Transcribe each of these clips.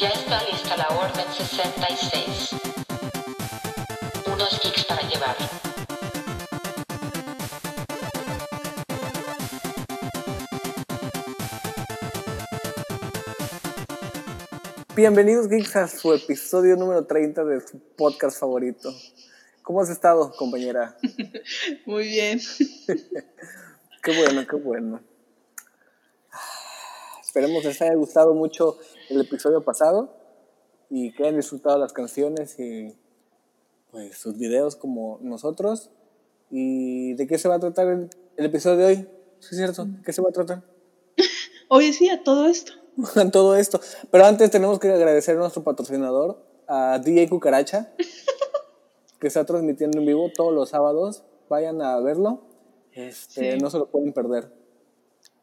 Ya está lista la Orden 66. Unos geeks para llevar. Bienvenidos geeks a su episodio número 30 de su podcast favorito. ¿Cómo has estado, compañera? Muy bien. Qué bueno, qué bueno. Esperemos les haya gustado mucho el episodio pasado y que hayan disfrutado las canciones y pues sus videos como nosotros. ¿Y de qué se va a tratar el, el episodio de hoy? ¿Sí es cierto? ¿De qué se va a tratar? Hoy sí, a todo esto. Todo esto. Pero antes tenemos que agradecer a nuestro patrocinador, a DJ Cucaracha, que está transmitiendo en vivo todos los sábados. Vayan a verlo. Este, Sí. No se lo pueden perder.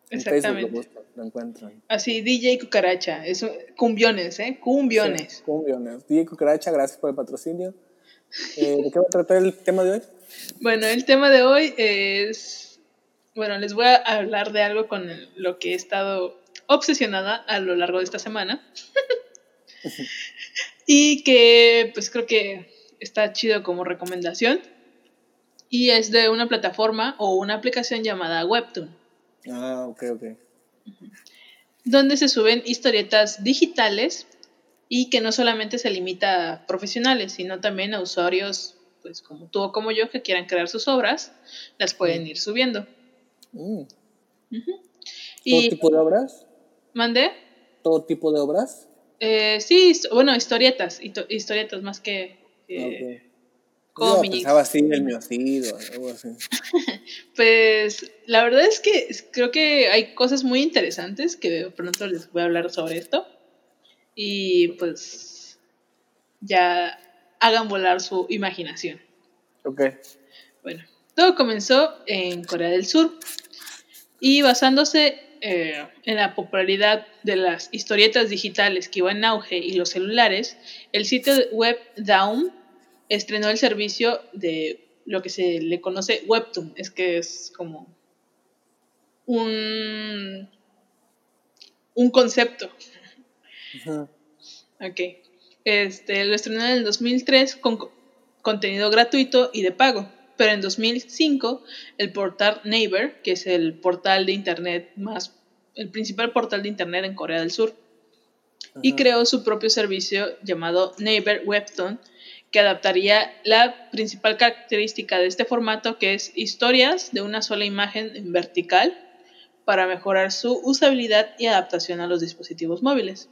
En Facebook Exactamente. lo, buscan, lo encuentran. Así, DJ Cucaracha. Eso, cumbiones, ¿eh? Cumbiones. Sí, cumbiones. DJ Cucaracha, gracias por el patrocinio. Eh, ¿De qué va a tratar el tema de hoy? Bueno, el tema de hoy es. Bueno, les voy a hablar de algo con lo que he estado obsesionada a lo largo de esta semana. y que, pues creo que está chido como recomendación. Y es de una plataforma o una aplicación llamada Webtoon. Ah, ok, ok. donde se suben historietas digitales y que no solamente se limita a profesionales, sino también a usuarios, pues como tú o como yo, que quieran crear sus obras, las pueden ir subiendo. Mm. ¿Todo Y tipo de obras? mandé, ¿Todo tipo de obras? eh, sí, bueno, historietas, historietas más que que Yo cómics. pensaba así, el miocido, algo así. Pues la verdad es que creo que hay cosas muy interesantes que pronto les voy a hablar sobre esto. Y pues ya hagan volar su imaginación. Ok. Bueno, todo comenzó en Corea del Sur y basándose eh, en la popularidad de las historietas digitales que iban en auge y los celulares, el sitio web Daum estrenó el servicio de lo que se le conoce Webtoon, es que es como un, un concepto. Ok. Este, lo estrenó en el 2003 con co- contenido gratuito y de pago. Pero en 2005, el portal Naver, que es el portal de internet más, el principal portal de internet en Corea del Sur, y creó su propio servicio llamado Naver Webtoon, que adaptaría la principal característica de este formato, que es historias de una sola imagen en vertical, para mejorar su usabilidad y adaptación a los dispositivos móviles.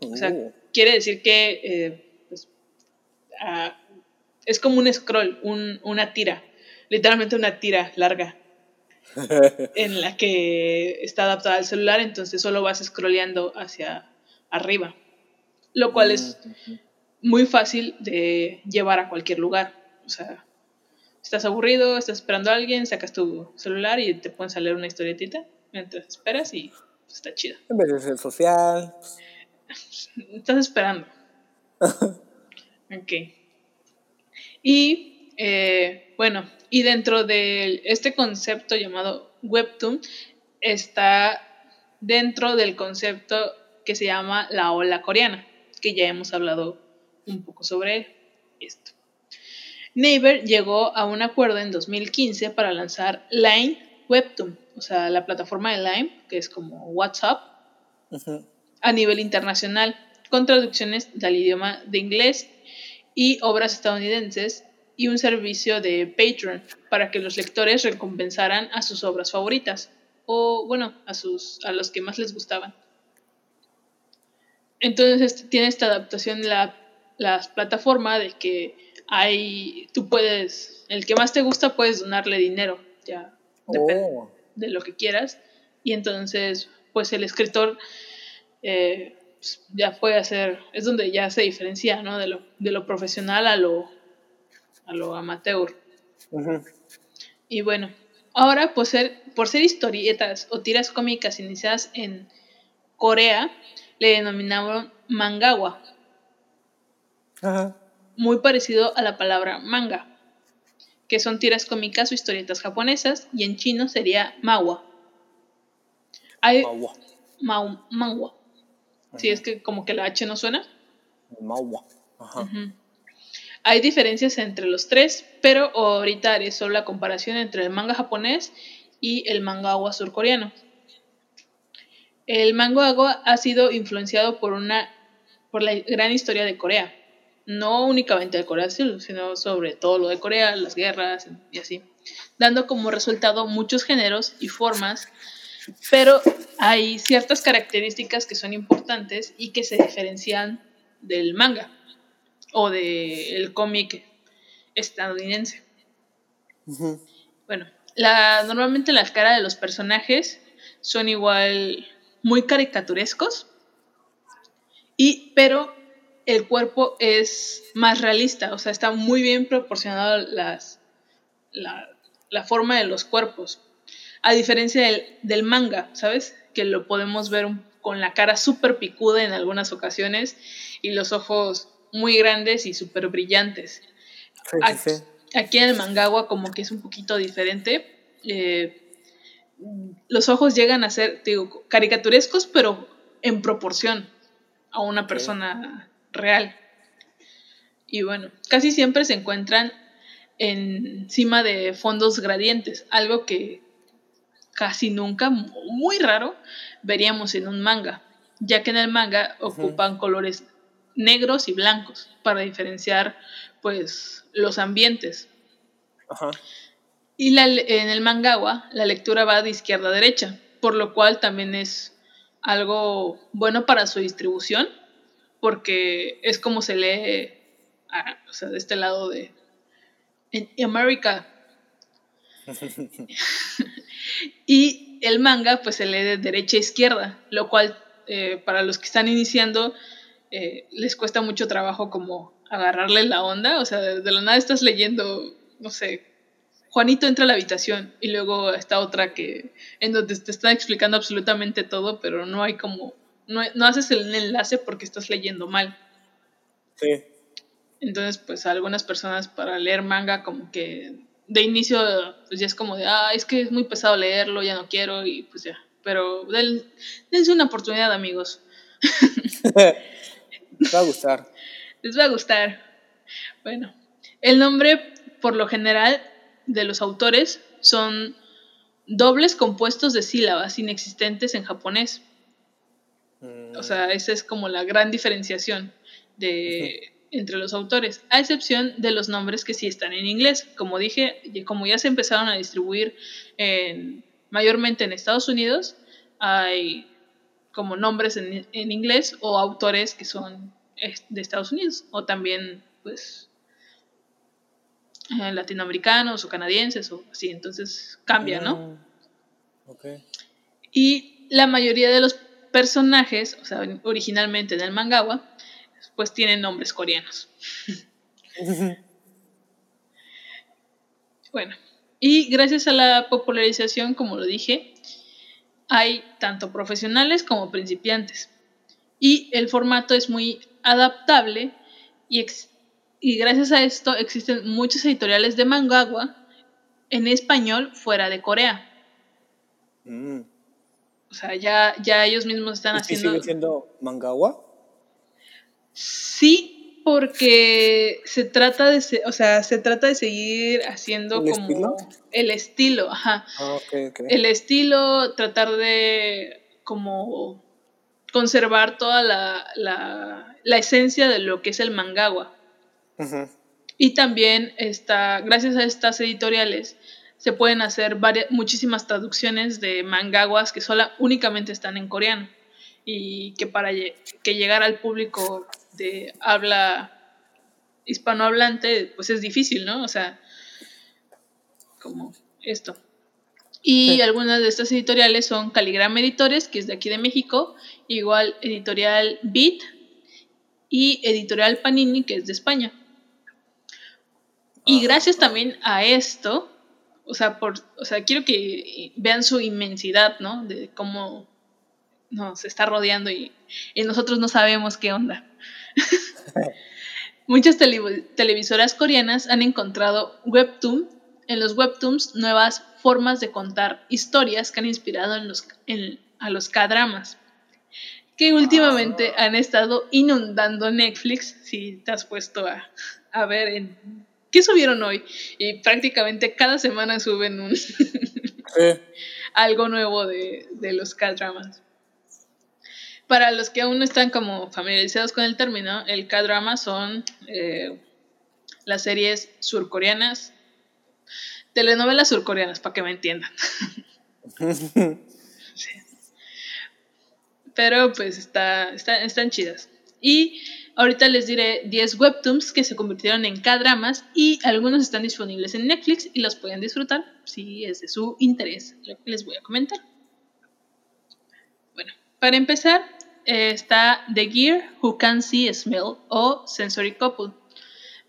O sea, Uh. quiere decir que eh, pues, ah, es como un scroll, un- una tira, literalmente una tira larga en la que está adaptada al celular, entonces solo vas scrolleando hacia arriba, lo cual es Ujú. Muy fácil de llevar a cualquier lugar. O sea, estás aburrido, estás esperando a alguien, sacas tu celular y te a leer una historietita mientras esperas y pues, está chido. En vez de ser social. Estás esperando. ok. Y eh, bueno, y dentro de este concepto llamado Webtoon está dentro del concepto que se llama la ola coreana, que ya hemos hablado un poco sobre esto. Naver llegó a un acuerdo en 2015 para lanzar Line Webtoon, o sea, la plataforma de Line, que es como WhatsApp, a nivel internacional, con traducciones del idioma de inglés y obras estadounidenses, y un servicio de Patreon para que los lectores recompensaran a sus obras favoritas, o bueno, a, sus, a los que más les gustaban. Entonces tiene esta adaptación la, la plataforma de que hay, tú puedes, el que más te gusta puedes donarle dinero, ya depende Oh. de lo que quieras. Y entonces, pues el escritor eh, pues, ya puede hacer, es donde ya se diferencia, ¿no? De lo, de lo profesional a lo, a lo amateur. Y bueno, ahora por ser, por ser historietas o tiras cómicas iniciadas en Corea, le denominaron mangawa, Ajá. muy parecido a la palabra manga, que son tiras cómicas o historietas japonesas, y en chino sería mawa. Hay, Agua. Mau- Manhwa. Si es que como que la H no suena. Ajá. Ujú. Hay diferencias entre los tres, pero ahorita haré solo la comparación entre el manga japonés y el mangawa surcoreano. El mangawa ha sido influenciado por una por la gran historia de Corea, no únicamente de Corea del Sur, sino sobre todo lo de Corea, las guerras y así, dando como resultado muchos géneros y formas, pero hay ciertas características que son importantes y que se diferencian del manga o del cómic estadounidense. Bueno, la, normalmente las caras de los personajes son igual muy caricaturescos, y, pero el cuerpo es más realista, o sea, está muy bien proporcionado las, la, la forma de los cuerpos. A diferencia del, del manga, ¿sabes? Que lo podemos ver con la cara súper picuda en algunas ocasiones y los ojos muy grandes y súper brillantes. Sí, Aquí, sí, aquí en el mangawa como que es un poquito diferente. Eh, los ojos llegan a ser, digo, caricaturescos, pero en proporción a una persona real. Y bueno, casi siempre se encuentran encima de fondos gradientes, algo que casi nunca, muy raro, veríamos en un manga, ya que en el manga ocupan colores negros y blancos para diferenciar pues los ambientes. Ajá. Y la- en el mangawa la lectura va de izquierda a derecha, por lo cual también es algo bueno para su distribución, porque es como se lee ah, o sea, de este lado de en América. y el manga pues se lee de derecha a izquierda, lo cual eh, para los que están iniciando eh, les cuesta mucho trabajo como agarrarle la onda, o sea, de, de la nada estás leyendo, no sé, Juanito entra a la habitación y luego está otra que en donde te están explicando absolutamente todo, pero no hay como, no, no haces el enlace porque estás leyendo mal. Sí. Entonces, pues a algunas personas para leer manga como que de inicio pues ya es como de, ah, es que es muy pesado leerlo, ya no quiero y pues ya. Pero den- dense una oportunidad, amigos. Te va a gustar. Les va a gustar. Bueno, el nombre, por lo general, de los autores son dobles compuestos de sílabas inexistentes en japonés. Mm, O sea, esa es como la gran diferenciación de, entre los autores, a excepción de los nombres que sí están en inglés. Como dije, como ya se empezaron a distribuir en- mayormente en Estados Unidos, hay como nombres en, en inglés o autores que son es- de Estados Unidos o también pues eh, latinoamericanos o canadienses o así, entonces cambia, ¿no? mm. Y la mayoría de los personajes, o sea, originalmente en el mangawa, pues tienen nombres coreanos. Bueno, y gracias a la popularización, como lo dije, hay tanto profesionales como principiantes. Y el formato es muy adaptable y, ex- y gracias a esto existen muchos editoriales de mangawa en español fuera de Corea. Mm. O sea, ya, ya ellos mismos están ¿Y haciendo... sigue siendo mangawa? Sí, porque se trata de, se- o sea, se trata de seguir haciendo ¿El como estilo? el estilo, ajá. Ah, ok, ok. El estilo, tratar de como conservar toda la, la, la esencia de lo que es el mangawa. Ujú. Y también está, gracias a estas editoriales, se pueden hacer varias, muchísimas traducciones de mangawas que sola, únicamente están en coreano. Y que para que llegar al público de habla hispanohablante, pues es difícil, ¿no? O sea, como esto. Y Sí. algunas de estas editoriales son Caligrama Editores, que es de aquí de México, igual Editorial Beat y Editorial Panini, que es de España. Y gracias también a esto, o sea, por, o sea, quiero que vean su inmensidad, ¿no? De cómo nos está rodeando y, y nosotros no sabemos qué onda. Muchas tele- televisoras coreanas han encontrado webtoon, en los webtoons nuevas formas de contar historias que han inspirado en los, en- a los K-dramas. que últimamente han estado inundando Netflix, si te has puesto a, a ver en, qué subieron hoy. Y prácticamente cada semana suben un algo nuevo de, de los K-dramas. Para los que aún no están como familiarizados con el término, el K-drama son eh, las series surcoreanas, telenovelas surcoreanas, para que me entiendan. Sí. Pero pues está, está- están chidas. Y ahorita les diré 10 webtoons que se convirtieron en K-dramas y algunos están disponibles en Netflix y los pueden disfrutar si es de su interés lo que les voy a comentar. Bueno, para empezar eh, está The Gear Who Can See Smell o Sensory Couple.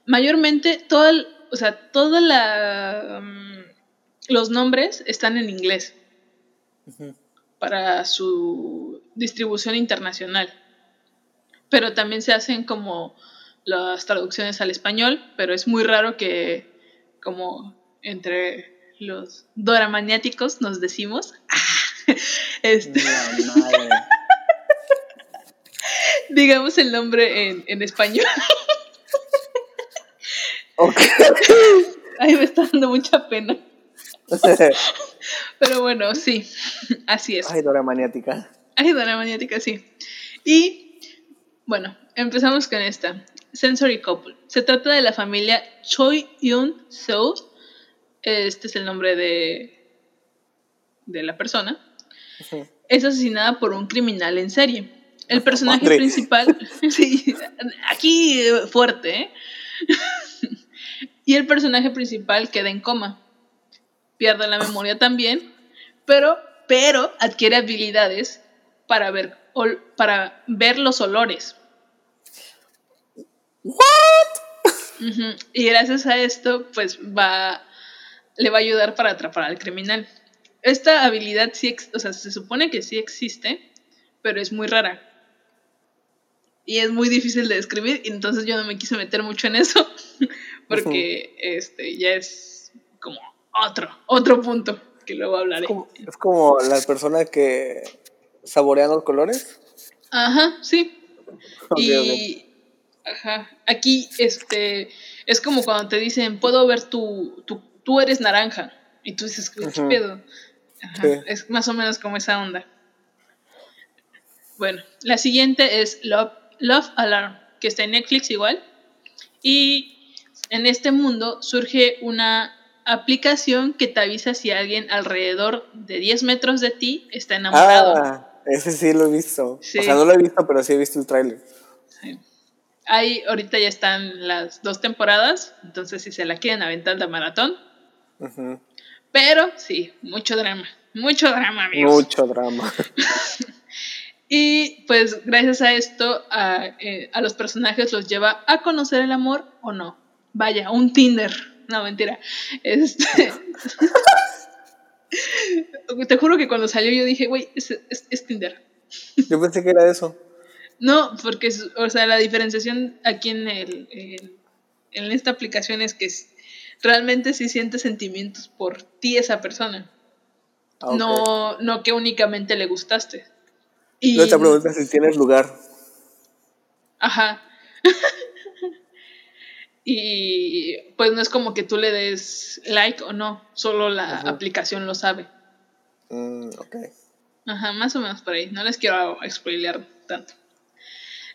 Mayormente todo el- o sea, toda la mm, los nombres están en inglés para su distribución internacional. Pero también se hacen como las traducciones al español, pero es muy raro que como entre los doramaniáticos nos decimos este, La madre. digamos el nombre en, en español. Ok. Ay, me está dando mucha pena. Pero bueno, sí, así es. Ay, Dora maniática. Ay, Dora Maniática, sí. Y bueno, empezamos con esta. Sensory Couple. Se trata de la familia Choi Yun Seo. Este es el nombre de, de la persona. Es asesinada por un criminal en serie. El personaje Madre. principal. sí, aquí eh, fuerte, ¿eh? y el personaje principal queda en coma. Pierde la memoria también, pero, pero adquiere habilidades para ver, ol- para ver los olores. Ujú, Y gracias a esto, pues va, le va a ayudar para atrapar al criminal. Esta habilidad sí, o sea, se supone que sí existe, pero es muy rara. Y es muy difícil de describir, y entonces yo no me quise meter mucho en eso, porque este ya es como otro, otro punto que luego hablaré. Es como, es como las personas que saborean los colores. Ajá, sí. Y ajá, aquí este es como cuando te dicen, puedo ver tu, tu tú eres naranja. Y tú dices, ¿qué pedo? Ajá, Sí. Es más o menos como esa onda. Bueno, la siguiente es Love, Love Alarm, que está en Netflix igual. Y en este mundo surge una aplicación que te avisa si alguien alrededor de 10 metros de ti está enamorado. Ah, ese sí lo he visto. Sí. O sea, no lo he visto, pero sí he visto el tráiler. Ahí ahorita ya están las dos temporadas, entonces si se la quieren aventar de maratón. Pero sí, mucho drama, mucho drama, amigos. Mucho drama. Y pues gracias a esto, a, eh, a los personajes los lleva a conocer el amor o no. Vaya, un Tinder. No, mentira. Este... Te juro que cuando salió yo dije, güey, es, es- es Tinder. Yo pensé que era eso. No, porque, o sea, la diferenciación aquí en, el, en, en esta aplicación es que realmente sí sientes sentimientos por ti esa persona. Ah, no, no que únicamente le gustaste. Y, Yo te pregunto si tienes lugar. Ajá. y pues no es como que tú le des like o no, solo la Ajá. aplicación lo sabe. Mm, ok. Ajá, más o menos por ahí. No les quiero spoilear tanto.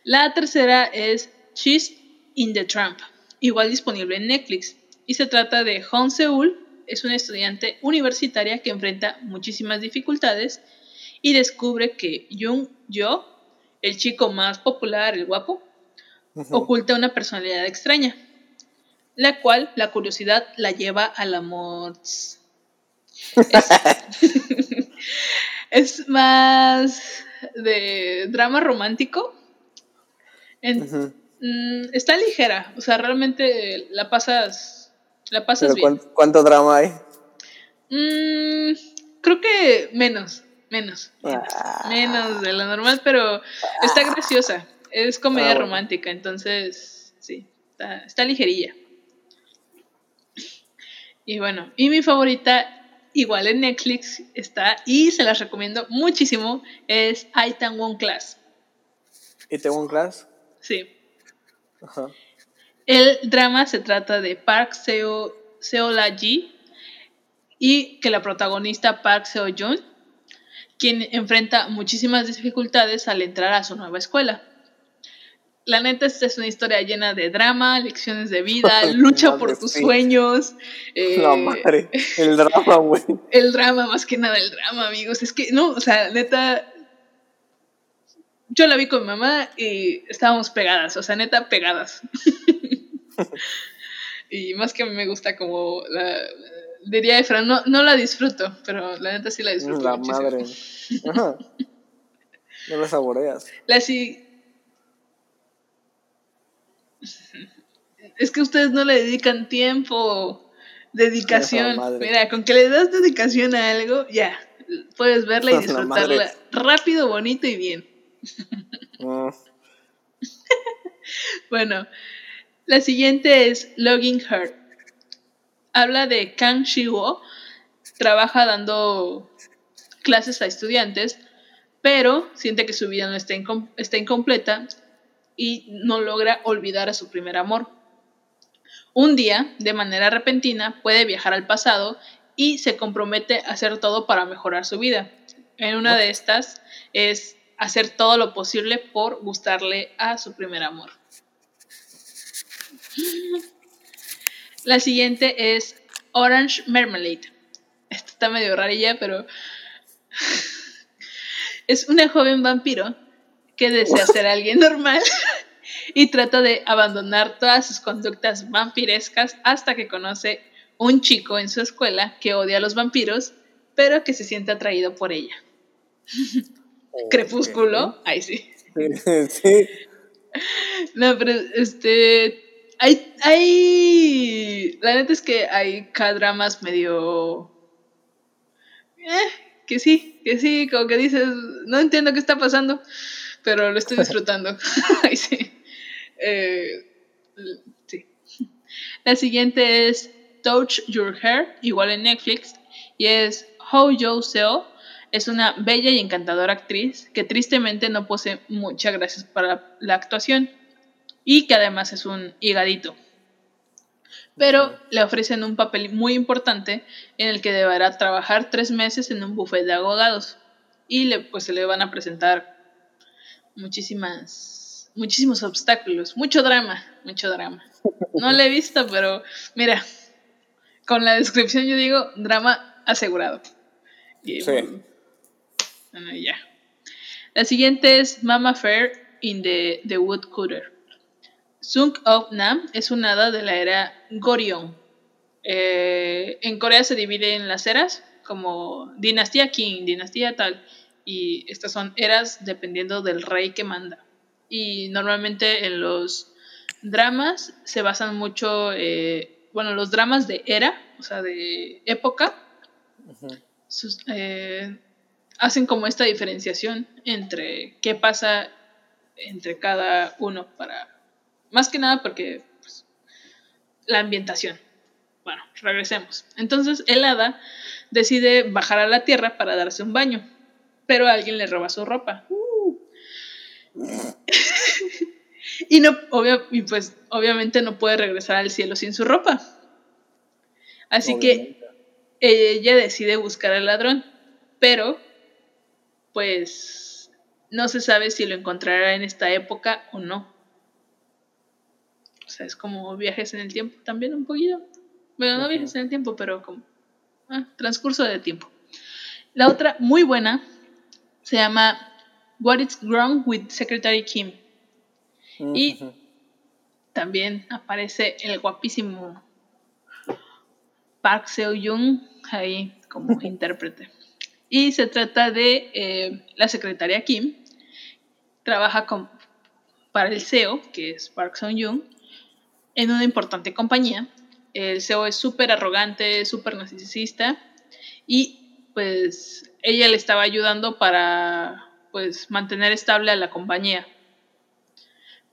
La tercera es She's in the Tramp, igual disponible en Netflix. Y se trata de Hong Seul, es una estudiante universitaria que enfrenta muchísimas dificultades y descubre que Jung Jo, el chico más popular, el guapo, oculta una personalidad extraña, la cual la curiosidad la lleva al amor. Es, es más de drama romántico. En- mm, está ligera, o sea, realmente la pasas, la pasas Pero bien. ¿cuán- ¿cuánto drama hay? Mm, creo que menos, menos, menos, Ah. menos de lo normal, pero está graciosa. Es comedia Ah, bueno. romántica, entonces sí, está, está ligerilla. Y bueno, y mi favorita, igual en Netflix está, y se las recomiendo muchísimo, es Aitan One Class. Itaewon Class. Sí. Ajá. El drama se trata de Park Seo, Seola Ji y que la protagonista Park Seo Jun, quien enfrenta muchísimas dificultades al entrar a su nueva escuela. La neta, esta es una historia llena de drama, lecciones de vida, lucha por tus sueños. eh, La madre. El drama, güey. el drama, más que nada el drama, amigos. Es que, no, o sea, neta. Yo la vi con mi mamá y estábamos pegadas, o sea, neta, pegadas. y más que me gusta como la. Diría Efra, no, no la disfruto, pero la neta sí la disfruto. La muchísimo. madre. Ajá. No la saboreas. La sí. Es que ustedes no le dedican tiempo, dedicación. Mira, con que le das dedicación a algo, ya. Puedes verla y La disfrutarla rápido, bonito y bien. Mm. Bueno, la siguiente es Logging Her. Habla de Kang Shiwo. Trabaja dando clases a estudiantes, pero siente que su vida no está, incom- está incompleta y no logra olvidar a su primer amor. Un día, de manera repentina, puede viajar al pasado y se compromete a hacer todo para mejorar su vida. En una de estas es hacer todo lo posible por gustarle a su primer amor. La siguiente es Orange Marmalade. Esta está medio rarilla, pero es una joven vampiro que desea ser alguien normal y trata de abandonar todas sus conductas vampirescas hasta que conoce un chico en su escuela que odia a los vampiros, pero que se siente atraído por ella. Crepúsculo, ahí sí. Sí. No, pero este. Hay. hay la neta es que hay dramas medio. Eh, que sí, que sí, como que dices, no entiendo qué está pasando, pero lo estoy disfrutando. Ay, sí. Eh, sí. La siguiente es Touch Your Hair, igual en Netflix, y es Ho Jo Seo. Es una bella y encantadora actriz que tristemente no posee muchas gracias para la actuación y que además es un higadito. Pero le ofrecen un papel muy importante en el que deberá trabajar tres meses en un buffet de abogados y le, pues se le van a presentar muchísimas, muchísimos obstáculos, mucho drama, mucho drama. No la he visto, pero mira, con la descripción yo digo drama asegurado. Y, Sí. Bueno, ya. La siguiente es Mama Fair in the, the Woodcutter. Sung Ok Nam es una hada de la era Goryeo. Eh, en Corea se divide en las eras, como dinastía King, dinastía tal, y estas son eras dependiendo del rey que manda. Y normalmente en los dramas se basan mucho, eh, bueno, los dramas de era, o sea, de época, sus- eh, hacen como esta diferenciación entre qué pasa entre cada uno para más que nada porque pues, la ambientación. Bueno regresemos. Entonces el hada decide bajar a la tierra para darse un baño pero alguien le roba su ropa. Y no obvia- y pues obviamente no puede regresar al cielo sin su ropa. Así que ella decide buscar al ladrón, pero pues no se sabe si lo encontrará en esta época o no. O sea, es como viajes en el tiempo también un poquito. Bueno, no viajes en el tiempo, pero como ah, transcurso de tiempo. La otra, muy buena, se llama What is Wrong with Secretary Kim. y- Ujú. También aparece el guapísimo Park Seo Young ahí como intérprete. Y se trata de eh, la secretaria Kim, trabaja con, para el CEO, que es Park Young, en una importante compañía. El CEO es súper arrogante, súper narcisista y pues ella le estaba ayudando para pues mantener estable a la compañía.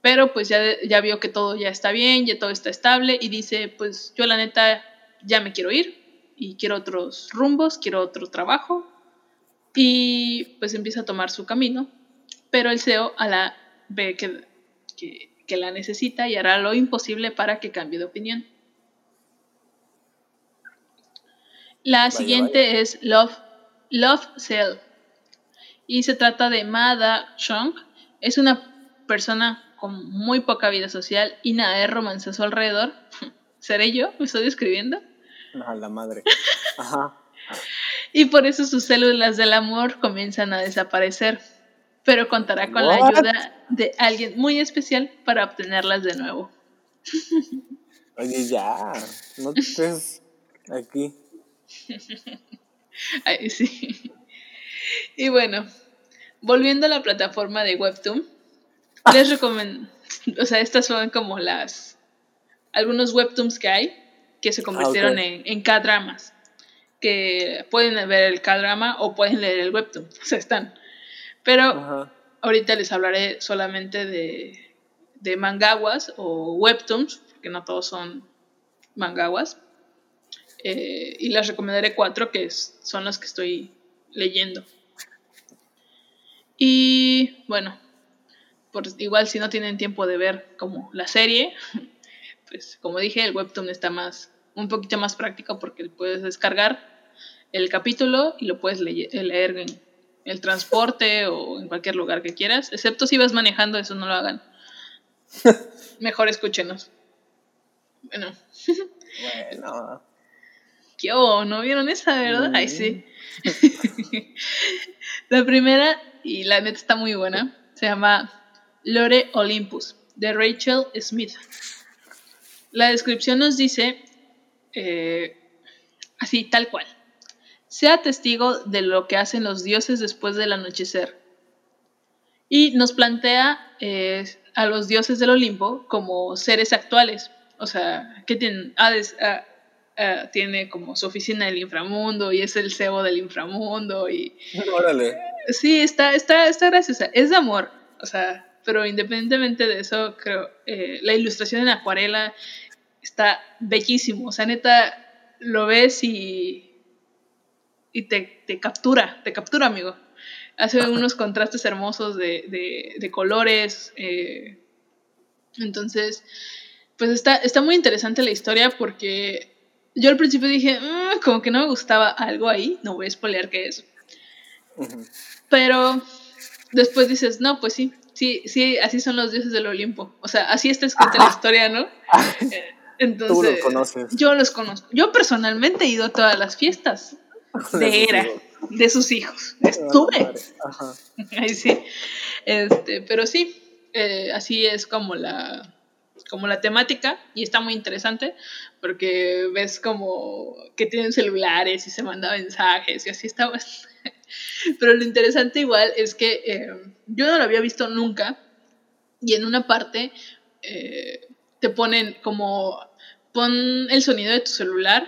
Pero pues ya, ya vio que todo ya está bien, ya todo está estable y dice, pues yo la neta ya me quiero ir y quiero otros rumbos, quiero otro trabajo y pues empieza a tomar su camino. Pero el CEO a la ve que, que, que la necesita y hará lo imposible para que cambie de opinión. La siguiente es Love, Love Cell. Y se trata de Mada Chong. Es una persona con muy poca vida social y nada de romance a su alrededor. ¿Seré yo? ¿Me estoy describiendo? A la madre. Ajá. Y por eso sus células del amor comienzan a desaparecer. Pero contará con la ayuda de alguien muy especial para obtenerlas de nuevo. Oye, ya. No te estés aquí. Ay, sí. Y bueno, volviendo a la plataforma de Webtoon, les recomiendo, o sea, estas son como las, algunos Webtoons que hay que se convirtieron en, en K-dramas, que pueden ver el K-drama o pueden leer el Webtoon, o sea, están. Pero ahorita les hablaré solamente de, de mangawas o Webtoons, porque no todos son mangawas. Eh, y les recomendaré cuatro que son las que estoy leyendo. Y bueno, por, igual si no tienen tiempo de ver como la serie, pues como dije, el webtoon está más, un poquito más práctico porque puedes descargar el capítulo y lo puedes leer en el transporte o en cualquier lugar que quieras, excepto si vas manejando, eso no lo hagan. Mejor escúchenos. Bueno. Bueno. ¿Qué ¿No vieron esa, verdad? Ay, sí. la primera, y la neta está muy buena, se llama Lore Olympus, de Rachel Smith. La descripción nos dice, eh, así, tal cual. Sea testigo de lo que hacen los dioses después del anochecer. Y nos plantea eh, a los dioses del Olimpo como seres actuales. O sea, que tienen Hades, ah, tiene como su oficina del inframundo y es el CEO del inframundo y... Órale. Sí, está, está, está graciosa. Es de amor, o sea, pero independientemente de eso, creo, eh, la ilustración en acuarela está bellísimo. O sea, neta, lo ves y, y te, te captura, te captura, amigo. Hace unos contrastes hermosos de, de, de colores. Eh, entonces, pues está, está muy interesante la historia porque yo al principio dije, mm, como que no me gustaba algo ahí, no voy a spoilear qué es. Pero después dices, no, pues sí, sí, sí, así son los dioses del Olimpo. O sea, así está escrita la historia, ¿no? Entonces, Tú los conoces. Yo los conozco. Yo personalmente he ido a todas las fiestas de Era, de sus hijos. Estuve. Ajá. Ahí sí. Este, pero sí, eh, así es como la, como la temática y está muy interesante porque ves como que tienen celulares y se mandan mensajes y así está. Pero lo interesante igual es que eh, yo no lo había visto nunca y en una parte eh, te ponen como pon el sonido de tu celular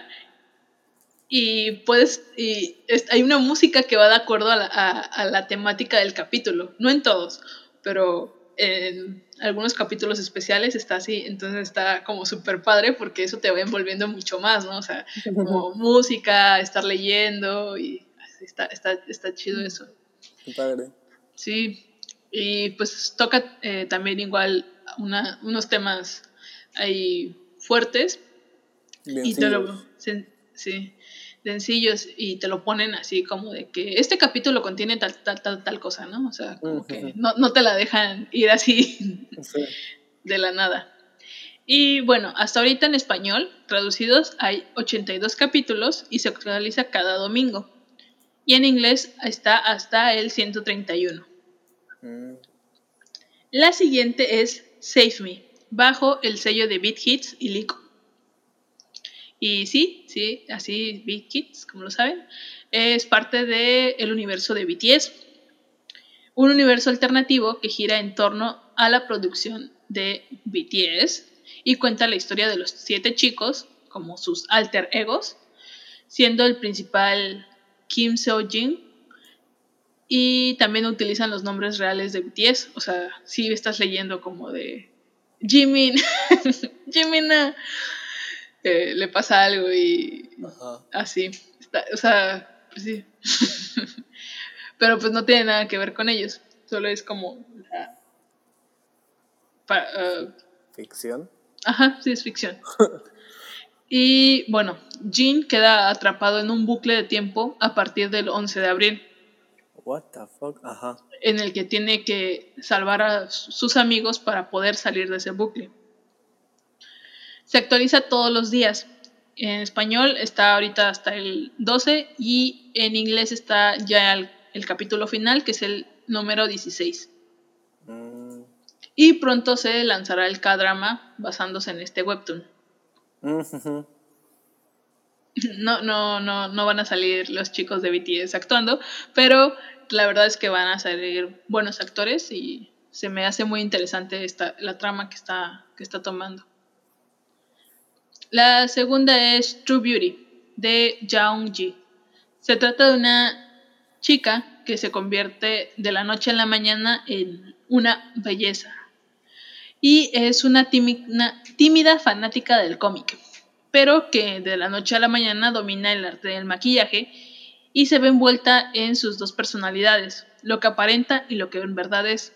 y puedes y hay una música que va de acuerdo a la, a la temática del capítulo, no en todos, pero en algunos capítulos especiales está así, entonces está como súper padre porque eso te va envolviendo mucho más, ¿no? O sea, como música, estar leyendo y está, está, está chido eso. Qué padre. Sí, y pues toca eh, también igual una, unos temas ahí fuertes. Bien y te lo, sí, sencillos y te lo ponen así como de que este capítulo contiene tal, tal, tal, tal cosa, ¿no? O sea, como que no, no, te la dejan ir así Sí. de la nada. Y bueno, hasta ahorita en español, traducidos, hay 82 capítulos y se actualiza cada domingo. Y en inglés está hasta el 131. Mm. La siguiente es Save Me, bajo el sello de Beat Hits y Lico. Y sí, sí, así Big Kids, como lo saben, es parte del universo de BTS, un universo alternativo que gira en torno a la producción de BTS y cuenta la historia de los siete chicos como sus alter egos, siendo el principal Kim Seo-jin y también utilizan los nombres reales de BTS, o sea, si estás leyendo como de Jimin, Jimina le pasa algo y Ajá. así. Está, o sea, pues sí. Pero pues no tiene nada que ver con ellos. Solo es como la, eh, Ficción. Ajá, sí, es ficción. y bueno, Jean queda atrapado en un bucle de tiempo a partir del 11 de abril, What the fuck? Ajá. en el que tiene que salvar a su- sus amigos para poder salir de ese bucle. Se actualiza todos los días. En español está ahorita hasta el 12 y en inglés está ya el, el capítulo final, que es el número 16. Mm, Y pronto se lanzará el K-drama basándose en este webtoon. mm, ujú. No, no, no, no van a salir los chicos de BTS actuando, pero la verdad es que van a salir buenos actores y se me hace muy interesante esta, la trama que está, que está tomando. La segunda es True Beauty, de Jaung Ji. Se trata de una chica que se convierte de la noche a la mañana en una belleza. Y es una tími- una tímida fanática del cómic pero que de la noche a la mañana domina el arte del maquillaje y se ve envuelta en sus dos personalidades, lo que aparenta y lo que en verdad es.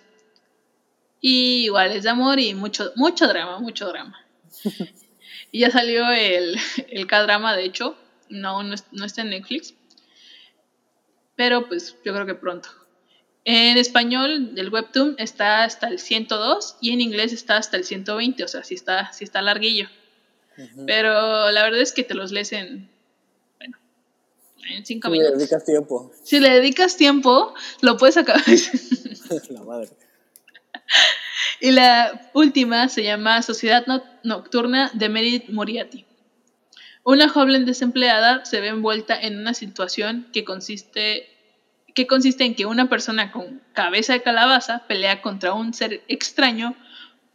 Y igual es de amor y mucho, mucho drama, mucho drama. y ya salió el, el K-drama, de hecho, no, no, no está en Netflix, pero pues yo creo que pronto. En español, del webtoon está hasta el 102 y en inglés está hasta el 120, o sea, sí está, sí está larguillo. Ujú. Pero la verdad es que te los lees en, bueno, en cinco Sí, le minutos. dedicas tiempo. Si le dedicas tiempo, lo puedes acabar. la madre. Y la última se llama Sociedad No- Nocturna de Meredith Moriarty. Una joven desempleada se ve envuelta en una situación que consiste, que consiste en que una persona con cabeza de calabaza pelea contra un ser extraño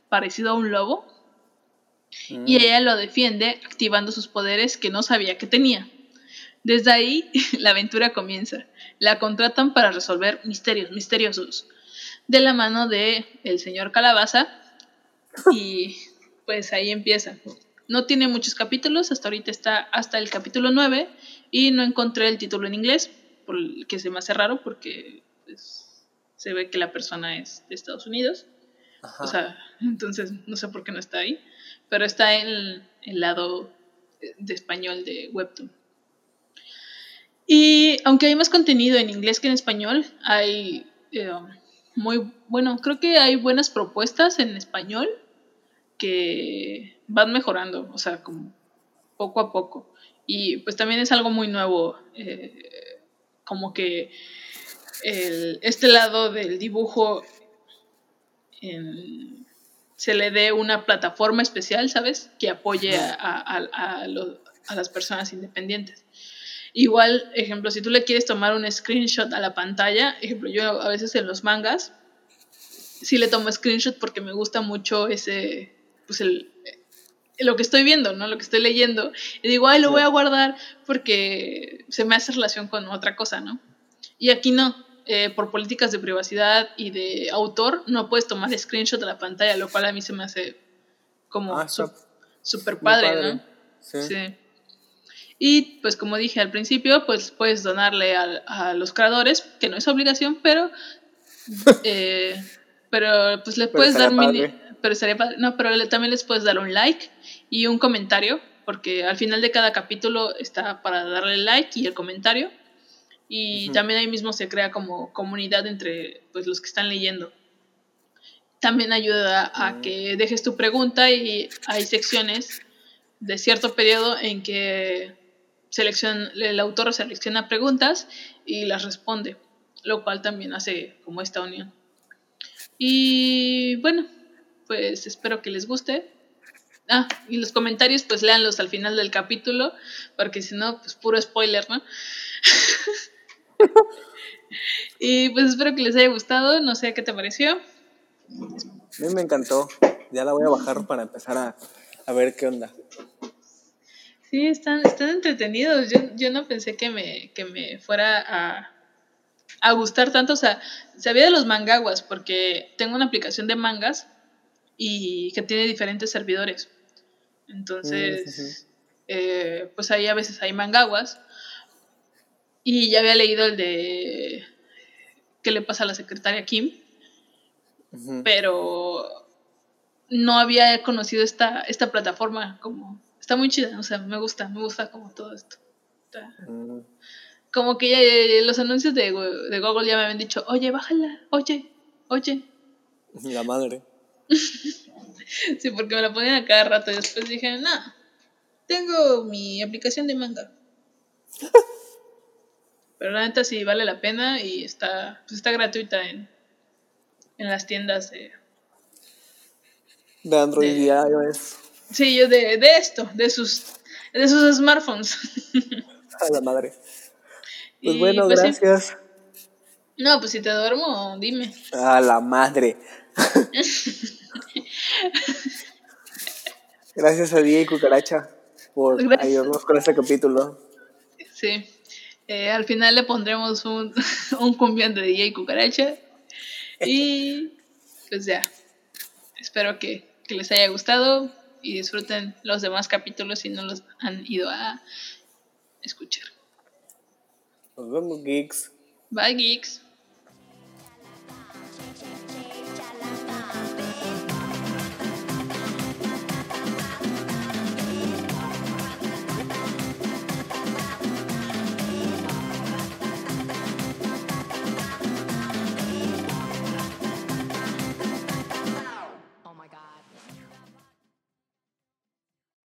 parecido a un lobo y Mm. ella lo defiende activando sus poderes que no sabía que tenía. Desde ahí la aventura comienza. La contratan para resolver misterios misteriosos de la mano de el señor Calabaza y pues ahí empieza. No tiene muchos capítulos, hasta ahorita está hasta el capítulo 9 y no encontré el título en inglés, por el que se me hace raro porque pues, se ve que la persona es de Estados Unidos. Ajá. O sea, entonces no sé por qué no está ahí. Pero está en el, el lado de español de Webtoon. Y aunque hay más contenido en inglés que en español, hay eh, muy bueno, creo que hay buenas propuestas en español que van mejorando, o sea, como poco a poco. Y pues también es algo muy nuevo, eh, como que el- este lado del dibujo en- se le dé una plataforma especial, ¿sabes? Que apoye a, a- a- a lo- a las personas independientes. Igual, ejemplo, si tú le quieres tomar un screenshot a la pantalla, ejemplo, yo a veces en los mangas, sí le tomo screenshot porque me gusta mucho ese, pues el, lo que estoy viendo, ¿no? Lo que estoy leyendo. Y digo, ay, lo voy a guardar porque se me hace relación con otra cosa, ¿no? Y aquí no. eh, por políticas de privacidad y de autor, no puedes tomar screenshot de la pantalla, lo cual a mí se me hace como Ah, súper padre, padre. ¿no? Sí. Sí. Y pues como dije al principio, pues puedes donarle a, a los creadores, que no es obligación, pero eh, pero pues le puedes dar mini- pero estaría padre. no, pero le- también les puedes dar un like y un comentario, porque al final de cada capítulo está para darle like y el comentario. Y Ujú. también ahí mismo se crea como comunidad entre pues los que están leyendo. También ayuda a que dejes tu pregunta y hay secciones de cierto periodo en que seleccion- el autor selecciona preguntas y las responde, lo cual también hace como esta unión. Y bueno, pues espero que les guste. Ah, y los comentarios pues léanlos al final del capítulo, porque si no, pues puro spoiler, ¿no? y pues espero que les haya gustado, no sé qué te pareció. A mí me encantó. Ya la voy a bajar para empezar a, a ver qué onda. Sí, están, están entretenidos. Yo, yo no pensé que me, que me fuera a, a gustar tanto. O sea, sabía de los mangaguas porque tengo una aplicación de mangas y que tiene diferentes servidores. Entonces, eh, pues ahí a veces hay mangaguas. Y ya había leído el de ¿Qué le pasa a la secretaria Kim? Pero no había conocido esta, esta plataforma. Como, está muy chida, o sea, me gusta, me gusta como todo esto. Está- Mm, como que ya, los anuncios de, de Google ya me habían dicho, oye, bájala, oye, oye. La madre. Sí, porque me la ponían a cada rato y después dije, no, tengo mi aplicación de manga. Pero la neta sí vale la pena y está, pues está gratuita en, en las tiendas de... De Android De- y iOS. Sí, yo de, de esto, de sus, de sus smartphones. A la madre. Pues Y, bueno, pues, sí. gracias. No, pues si te duermo, dime. A la madre. gracias a Día y Cucaracha por Gracias. ayudarnos con este capítulo. Sí. Eh, al final le pondremos un, un cumbión de DJ Cucaracha. Y pues ya. Espero que, que les haya gustado y disfruten los demás capítulos si no los han ido a escuchar. Nos vemos, geeks. Bye, geeks.